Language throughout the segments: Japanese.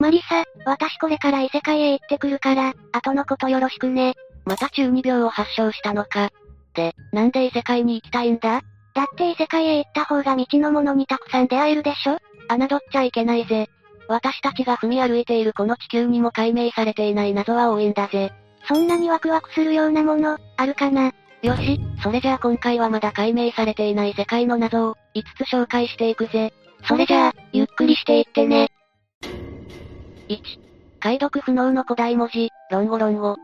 マリサ、私これから異世界へ行ってくるから、後のことよろしくね。また中二病を発症したのか。で、なんで異世界に行きたいんだ？だって異世界へ行った方が未知のものにたくさん出会えるでしょ？侮っちゃいけないぜ。私たちが踏み歩いているこの地球にも解明されていない謎は多いんだぜ。そんなにワクワクするようなもの、あるかな？よし、それじゃあ今回はまだ解明されていない世界の謎を、5つ紹介していくぜ。それじゃあ、ゆっくりしていってね。1、解読不能の古代文字、ロンゴロンゴ。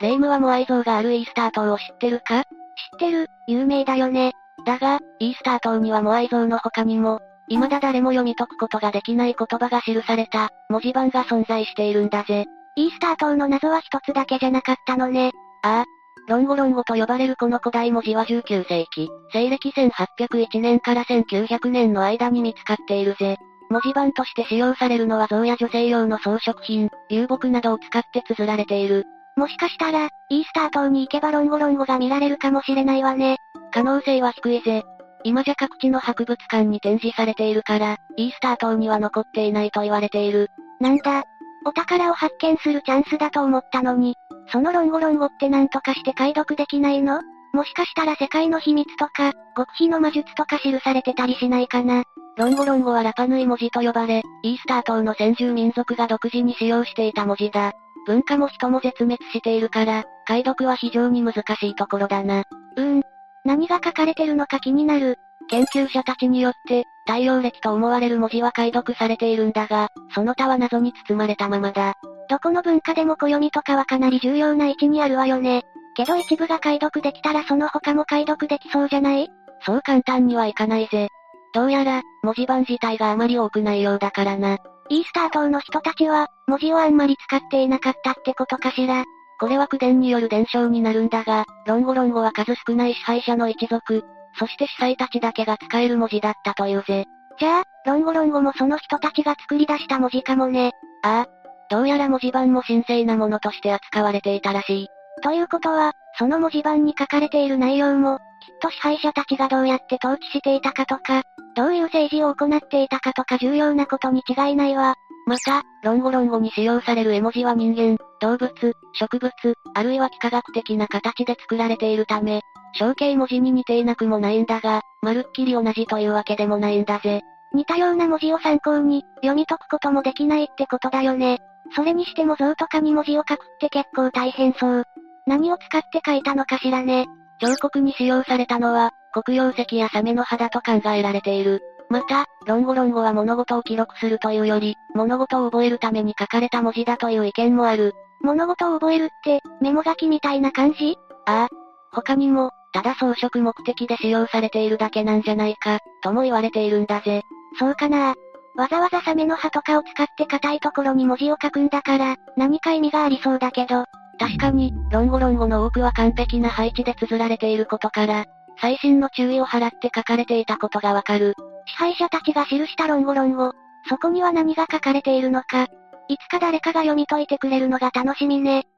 レイムはモアイ像があるイースター島を知ってるか？知ってる、有名だよね。だが、イースター島にはモアイ像の他にも、未だ誰も読み解くことができない言葉が記された、文字盤が存在しているんだぜ。イースター島の謎は一つだけじゃなかったのね。ああ。ロンゴロンゴと呼ばれるこの古代文字は19世紀、西暦1801年から1900年の間に見つかっているぜ。文字盤として使用されるのは像や女性用の装飾品、流木などを使って綴られている。もしかしたら、イースター島に行けばロンゴロンゴが見られるかもしれないわね。可能性は低いぜ。今じゃ各地の博物館に展示されているから、イースター島には残っていないと言われている。なんだ。お宝を発見するチャンスだと思ったのに、そのロンゴロンゴって何とかして解読できないの？もしかしたら世界の秘密とか、極秘の魔術とか記されてたりしないかな。ロンゴロンゴはラパヌイ文字と呼ばれ、イースター島の先住民族が独自に使用していた文字だ。文化も人も絶滅しているから、解読は非常に難しいところだな。うーん。何が書かれてるのか気になる。研究者たちによって、太陽暦と思われる文字は解読されているんだが、その他は謎に包まれたままだ。どこの文化でも暦とかはかなり重要な位置にあるわよね。けど一部が解読できたらその他も解読できそうじゃない？そう簡単にはいかないぜ。どうやら、文字盤自体があまり多くないようだからな。イースター島の人たちは、文字をあんまり使っていなかったってことかしら？これは口伝による伝承になるんだが、ロンゴロンゴは数少ない支配者の一族、そして司祭たちだけが使える文字だったというぜ。じゃあ、ロンゴロンゴもその人たちが作り出した文字かもね。ああ。どうやら文字盤も神聖なものとして扱われていたらしい。ということは、その文字盤に書かれている内容も、きっと支配者たちがどうやって統治していたかとか、どういう政治を行っていたかとか重要なことに違いないわ。また、ロンゴロンゴに使用される絵文字は人間、動物、植物、あるいは幾何学的な形で作られているため、象形文字に似ていなくもないんだが、まるっきり同じというわけでもないんだぜ。似たような文字を参考に、読み解くこともできないってことだよね。それにしても像とかに文字を書くって結構大変そう。何を使って書いたのかしらね。彫刻に使用されたのは、黒曜石やサメの肌と考えられている。また、ロンゴロンゴは物事を記録するというより、物事を覚えるために書かれた文字だという意見もある。物事を覚えるって、メモ書きみたいな感じ？ああ。他にも、ただ装飾目的で使用されているだけなんじゃないか、とも言われているんだぜ。そうかなわざわざサメの歯とかを使って硬いところに文字を書くんだから、何か意味がありそうだけど。確かに、ロンゴロンゴの多くは完璧な配置で綴られていることから、最新の注意を払って書かれていたことがわかる。支配者たちが記したロンゴロンゴ。そこには何が書かれているのか。いつか誰かが読み解いてくれるのが楽しみね。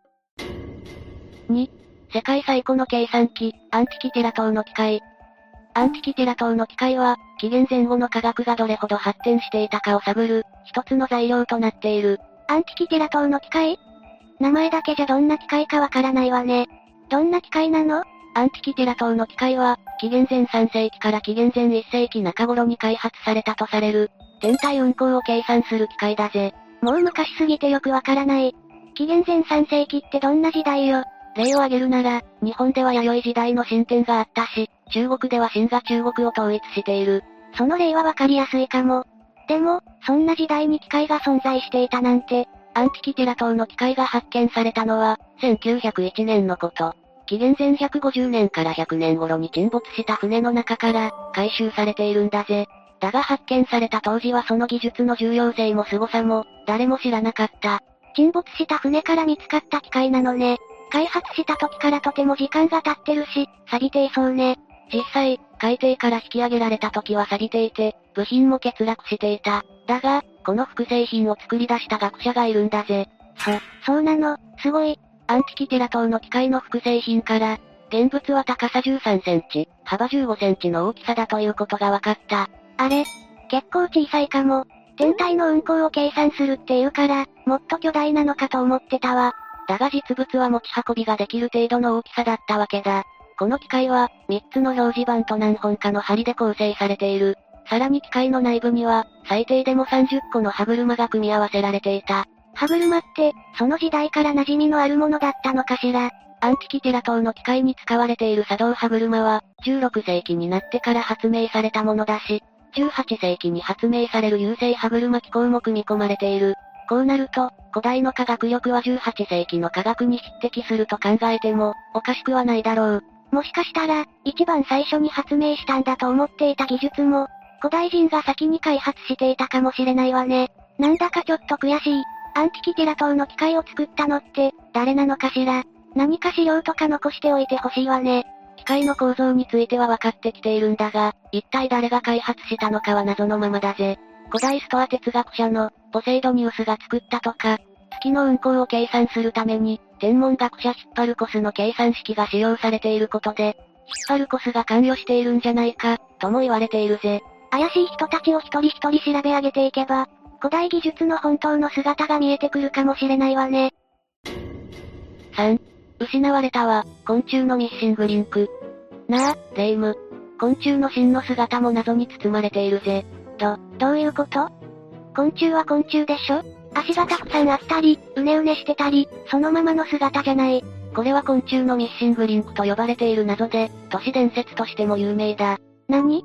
2、世界最古の計算機、アンティキテラ島の機械。アンティキテラ島の機械は、紀元前後の科学がどれほど発展していたかを探る、一つの材料となっている。アンティキテラ島の機械？名前だけじゃどんな機械かわからないわね。どんな機械なの？アンティキテラ島の機械は、紀元前3世紀から紀元前1世紀中頃に開発されたとされる、天体運行を計算する機械だぜ。もう昔すぎてよくわからない。紀元前3世紀ってどんな時代よ？例を挙げるなら、日本では弥生時代の進展があったし、中国では秦が中国を統一している。その例はわかりやすいかも。でも、そんな時代に機械が存在していたなんて、アンティキティラ島の機械が発見されたのは、1901年のこと。紀元前150年から100年頃に沈没した船の中から、回収されているんだぜ。だが発見された当時はその技術の重要性も凄さも、誰も知らなかった。沈没した船から見つかった機械なのね。開発した時からとても時間が経ってるし、錆びていそうね。実際、海底から引き上げられた時は錆びていて、部品も欠落していた。だが、この複製品を作り出した学者がいるんだぜ。そ、そうなの、すごい。アンティキティラ島の機械の複製品から、現物は高さ13センチ、幅15センチの大きさだということが分かった。あれ？結構小さいかも。天体の運行を計算するっていうから、もっと巨大なのかと思ってたわ。だが実物は持ち運びができる程度の大きさだったわけだ。この機械は、3つの表示板と何本かの針で構成されている。さらに機械の内部には、最低でも30個の歯車が組み合わせられていた。歯車って、その時代から馴染みのあるものだったのかしら。アンティキティラ島の機械に使われている作動歯車は、16世紀になってから発明されたものだし、18世紀に発明される優勢歯車機構も組み込まれている。こうなると、古代の科学力は18世紀の科学に匹敵すると考えても、おかしくはないだろう。もしかしたら、一番最初に発明したんだと思っていた技術も、古代人が先に開発していたかもしれないわね。なんだかちょっと悔しい。アンティキティラ島の機械を作ったのって、誰なのかしら。何か資料とか残しておいてほしいわね。機械の構造については分かってきているんだが、一体誰が開発したのかは謎のままだぜ。古代ストア哲学者の、ポセイドニウスが作ったとか、月の運行を計算するために、天文学者ヒッパルコスの計算式が使用されていることで、ヒッパルコスが関与しているんじゃないか、とも言われているぜ。怪しい人たちを一人一人調べ上げていけば、古代技術の本当の姿が見えてくるかもしれないわね。3、失われた輪、昆虫のミッシングリンク。なあ、レイム。昆虫の真の姿も謎に包まれているぜ。ど、どういうこと？昆虫は昆虫でしょ？足がたくさんあったり、うねうねしてたり、そのままの姿じゃない。これは昆虫のミッシングリンクと呼ばれている謎で、都市伝説としても有名だ。何？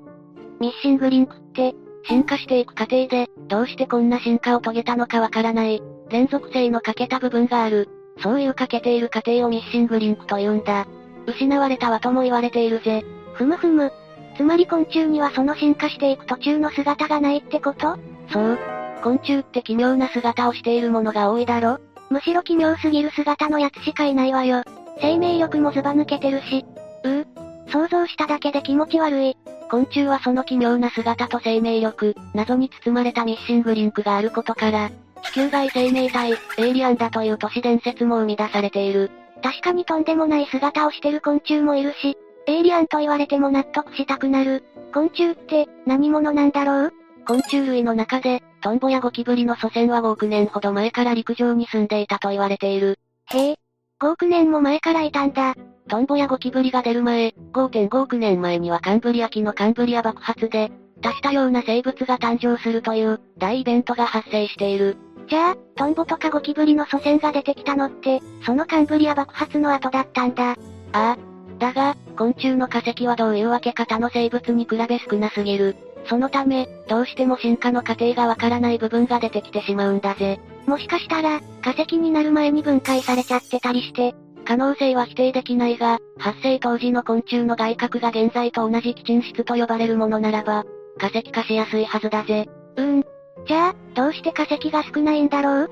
ミッシングリンクって、進化していく過程で、どうしてこんな進化を遂げたのかわからない、連続性の欠けた部分がある。そういう欠けている過程をミッシングリンクと言うんだ。失われたわとも言われているぜ。ふむふむ。つまり昆虫にはその進化していく途中の姿がないってこと？そう。昆虫って奇妙な姿をしているものが多いだろむしろ奇妙すぎる姿のやつしかいないわよ。生命力もずば抜けてるし。うう。想像しただけで気持ち悪い。昆虫はその奇妙な姿と生命力、謎に包まれたミッシングリンクがあることから、地球外生命体、エイリアンだという都市伝説も生み出されている。確かにとんでもない姿をしてる昆虫もいるし、エイリアンと言われても納得したくなる。昆虫って、何者なんだろう？昆虫類の中で、トンボやゴキブリの祖先は5億年ほど前から陸上に住んでいたと言われている。へえ。5億年も前からいたんだ。トンボやゴキブリが出る前、5.5億年前にはカンブリア紀のカンブリア爆発で、多したような生物が誕生するという大イベントが発生している。じゃあ、トンボとかゴキブリの祖先が出てきたのって、そのカンブリア爆発の後だったんだ。ああ。だが、昆虫の化石はどういうわけか他の生物に比べ少なすぎる。そのため、どうしても進化の過程がわからない部分が出てきてしまうんだぜ。もしかしたら、化石になる前に分解されちゃってたりして、可能性は否定できないが、発生当時の昆虫の外殻が現在と同じ基沈質と呼ばれるものならば、化石化しやすいはずだぜ。うーん。じゃあ、どうして化石が少ないんだろう？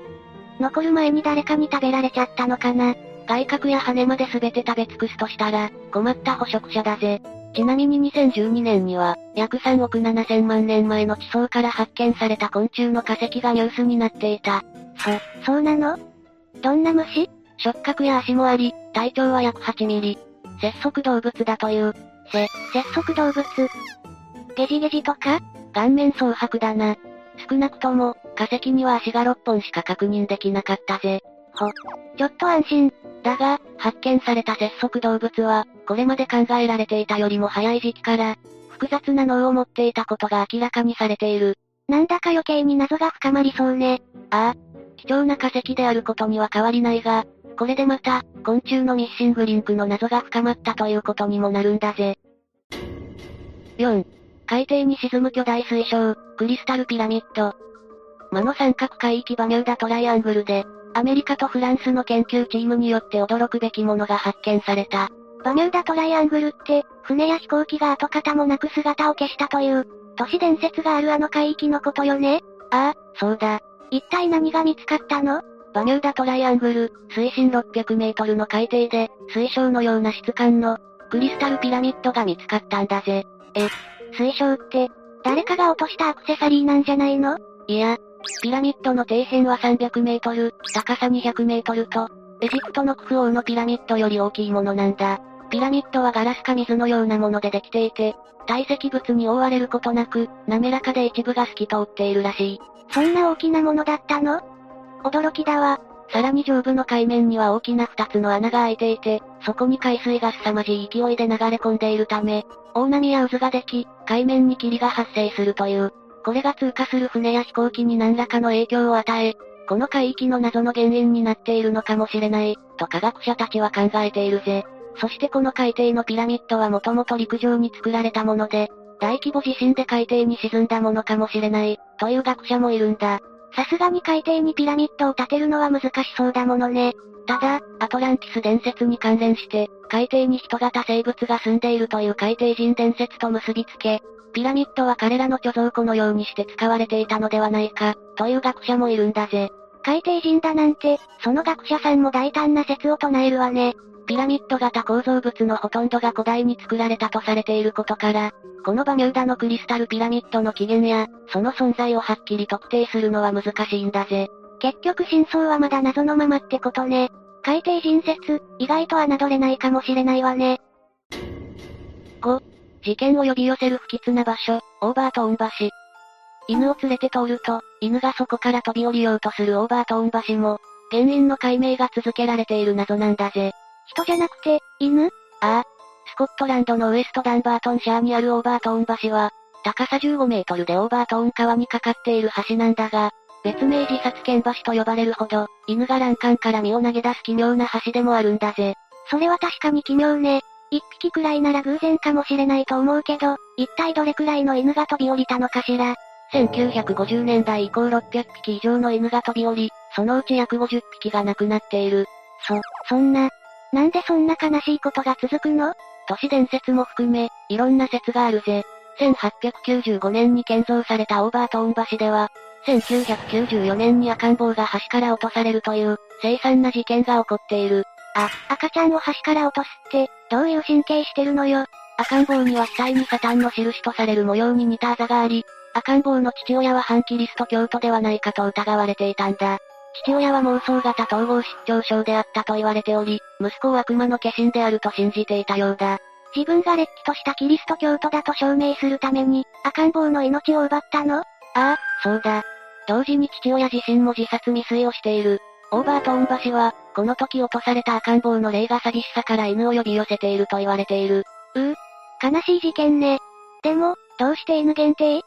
残る前に誰かに食べられちゃったのかな？外角や羽まで全て食べ尽くすとしたら、困った捕食者だぜ。ちなみに2012年には、約3億7000万年前の地層から発見された昆虫の化石がニュースになっていた。そ、そうなの？どんな虫？触覚や足もあり、体長は約8ミリ。節足動物だという。せ、節足動物。ゲジゲジとか？顔面蒼白だな。少なくとも、化石には足が6本しか確認できなかったぜ。ほ、ちょっと安心。だが、発見された節足動物は、これまで考えられていたよりも早い時期から、複雑な脳を持っていたことが明らかにされている。なんだか余計に謎が深まりそうね。ああ。貴重な化石であることには変わりないが、これでまた、昆虫のミッシングリンクの謎が深まったということにもなるんだぜ。4. 海底に沈む巨大水晶、クリスタルピラミッド。魔の三角海域バミューダトライアングルで、アメリカとフランスの研究チームによって驚くべきものが発見された。バミューダトライアングルって、船や飛行機が跡形もなく姿を消したという、都市伝説があるあの海域のことよね？ああ、そうだ。一体何が見つかったの？バミューダトライアングル、水深600メートルの海底で、水晶のような質感の、クリスタルピラミッドが見つかったんだぜ。え、水晶って、誰かが落としたアクセサリーなんじゃないの？いや、ピラミッドの底辺は300メートル、高さ200メートルと、エジプトのクフ王のピラミッドより大きいものなんだ。ピラミッドはガラスか水のようなものでできていて、堆積物に覆われることなく、滑らかで一部が透き通っているらしい。そんな大きなものだったの？驚きだわ。さらに上部の海面には大きな二つの穴が開いていて、そこに海水が凄まじい勢いで流れ込んでいるため、大波や渦ができ、海面に霧が発生するという。これが通過する船や飛行機に何らかの影響を与え、この海域の謎の原因になっているのかもしれない、と科学者たちは考えているぜ。そしてこの海底のピラミッドはもともと陸上に作られたもので、大規模地震で海底に沈んだものかもしれない、という学者もいるんだ。さすがに海底にピラミッドを建てるのは難しそうだものね。ただ、アトランティス伝説に関連して、海底に人型生物が住んでいるという海底人伝説と結びつけ、ピラミッドは彼らの貯蔵庫のようにして使われていたのではないか、という学者もいるんだぜ。海底人だなんて、その学者さんも大胆な説を唱えるわね。ピラミッド型構造物のほとんどが古代に作られたとされていることから、このバミューダのクリスタルピラミッドの起源や、その存在をはっきり特定するのは難しいんだぜ。結局真相はまだ謎のままってことね。海底人説、意外と侮れないかもしれないわね。5、事件を呼び寄せる不吉な場所、オーバートーン橋。犬を連れて通ると、犬がそこから飛び降りようとするオーバートーン橋も、原因の解明が続けられている謎なんだぜ。人じゃなくて、犬？ああ。スコットランドのウエストダンバートンシャーにあるオーバートーン橋は、高さ15メートルでオーバートーン川にかかっている橋なんだが、別名自殺剣橋と呼ばれるほど、犬が欄干から身を投げ出す奇妙な橋でもあるんだぜ。それは確かに奇妙ね。一匹くらいなら偶然かもしれないと思うけど、一体どれくらいの犬が飛び降りたのかしら。1950年代以降600匹以上の犬が飛び降り、そのうち約50匹が亡くなっている。そ、そんな、なんでそんな悲しいことが続くの？都市伝説も含め、いろんな説があるぜ。1895年に建造されたオーバートーン橋では、1994年に赤ん坊が橋から落とされるという、凄惨な事件が起こっている。あ、赤ちゃんを橋から落とすって、どういう神経してるのよ？赤ん坊には額にサタンの印とされる模様に似たあざがあり、赤ん坊の父親は反キリスト教徒ではないかと疑われていたんだ。父親は妄想型統合失調症であったと言われており、息子を悪魔の化身であると信じていたようだ。自分が劣気としたキリスト教徒だと証明するために、赤ん坊の命を奪ったの？ああ、そうだ。同時に父親自身も自殺未遂をしている。オーバートーン橋は、この時落とされた赤ん坊の霊が詐欺師さから犬を呼び寄せていると言われている。うう、悲しい事件ね。でも、どうして犬限定？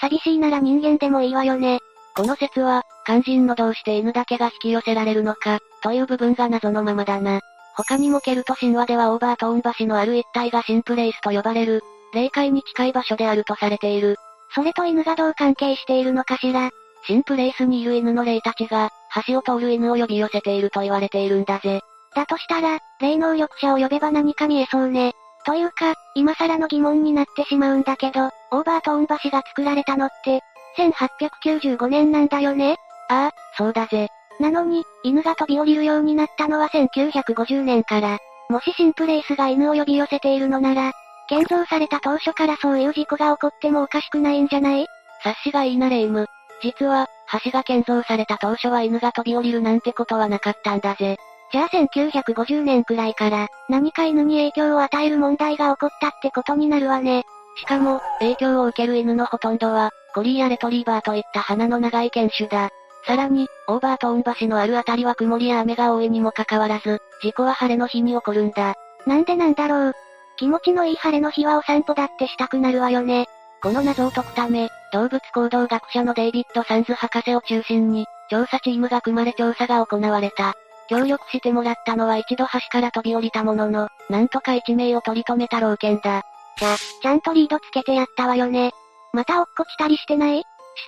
寂しいなら人間でもいいわよね。この説は、肝心のどうして犬だけが引き寄せられるのか、という部分が謎のままだな。他にもケルト神話ではオーバートーン橋のある一帯がシンプレイスと呼ばれる、霊界に近い場所であるとされている。それと犬がどう関係しているのかしら。シンプレイスにいる犬の霊たちが、橋を通る犬を呼び寄せていると言われているんだぜ。だとしたら、霊能力者を呼べば何か見えそうね。というか、今更の疑問になってしまうんだけど、オーバートーン橋が作られたのって、1895年なんだよね？ああ、そうだぜ。なのに、犬が飛び降りるようになったのは1950年から。もしシンプレイスが犬を呼び寄せているのなら、建造された当初からそういう事故が起こってもおかしくないんじゃない？察しがいいなレイム。実は、橋が建造された当初は犬が飛び降りるなんてことはなかったんだぜ。じゃあ1950年くらいから、何か犬に影響を与える問題が起こったってことになるわね。しかも、影響を受ける犬のほとんどは、コリーやレトリーバーといった鼻の長い犬種だ。さらに、オーバートーン橋のあるあたりは曇りや雨が多いにもかかわらず、事故は晴れの日に起こるんだ。なんでなんだろう？気持ちのいい晴れの日はお散歩だってしたくなるわよね。この謎を解くため、動物行動学者のデイビッド・サンズ博士を中心に、調査チームが組まれ調査が行われた。協力してもらったのは一度橋から飛び降りたものの、なんとか一名を取り留めた老犬だ。じゃ、ちゃんとリードつけてやったわよね。また落っこちたりしてない？しっ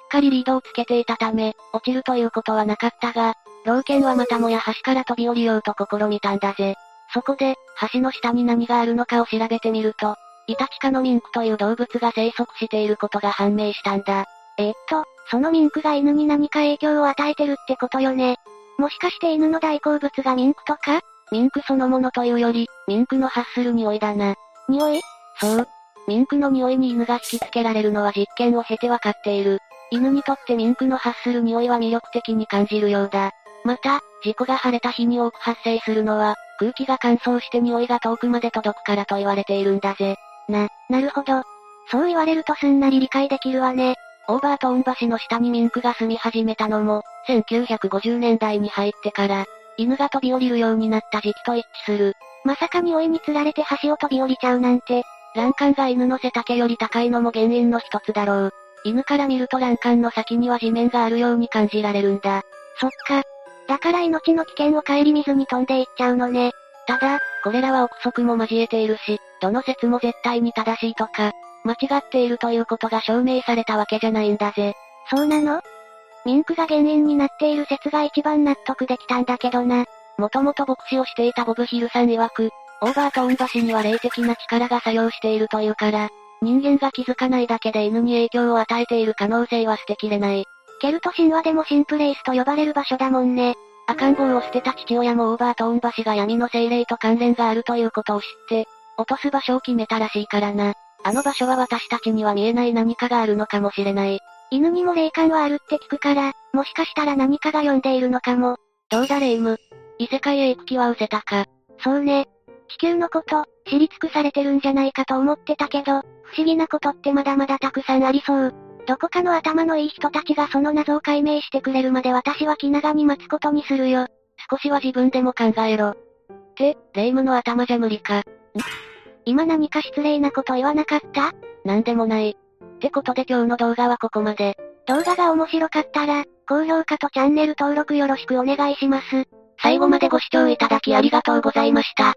かりリードをつけていたため、落ちるということはなかったが、老犬はまたもや橋から飛び降りようと試みたんだぜ。そこで、橋の下に何があるのかを調べてみると、イタチ科のミンクという動物が生息していることが判明したんだ。えー、っと、そのミンクが犬に何か影響を与えてるってことよね。もしかして犬の大好物がミンクとか？ミンクそのものというより、ミンクの発する匂いだな。匂い？そう。ミンクの匂いに犬が引きつけられるのは実験を経てわかっている。犬にとってミンクの発する匂いは魅力的に感じるようだ。また、事故が晴れた日に多く発生するのは、空気が乾燥して匂いが遠くまで届くからと言われているんだぜ。な、なるほど。そう言われるとすんなり理解できるわね。オーバートーン橋の下にミンクが住み始めたのも、1950年代に入ってから、犬が飛び降りるようになった時期と一致する。まさか匂いに釣られて橋を飛び降りちゃうなんて。欄干が犬の背丈より高いのも原因の一つだろう。犬から見ると欄干の先には地面があるように感じられるんだ。そっか。だから命の危険を顧みずに飛んでいっちゃうのね。ただ、これらは憶測も交えているし、どの説も絶対に正しいとか、間違っているということが証明されたわけじゃないんだぜ。そうなの？ミンクが原因になっている説が一番納得できたんだけどな。もともと牧師をしていたボブヒルさん曰く、オーバートーン橋には霊的な力が作用しているというから、人間が気づかないだけで犬に影響を与えている可能性は捨てきれない。ケルト神話でもシンプレイスと呼ばれる場所だもんね。赤ん坊を捨てた父親もオーバートーン橋が闇の精霊と関連があるということを知って、落とす場所を決めたらしいからな。あの場所は私たちには見えない何かがあるのかもしれない。犬にも霊感はあるって聞くから、もしかしたら何かが呼んでいるのかも。どうだレイム。異世界へ行く気は失せたか。そうね。地球のこと、知り尽くされてるんじゃないかと思ってたけど、不思議なことってまだまだたくさんありそう。どこかの頭のいい人たちがその謎を解明してくれるまで私は気長に待つことにするよ。少しは自分でも考えろ。って、レイムの頭じゃ無理か。ん今何か失礼なこと言わなかった？なんでもない。ってことで今日の動画はここまで。動画が面白かったら、高評価とチャンネル登録よろしくお願いします。最後までご視聴いただきありがとうございました。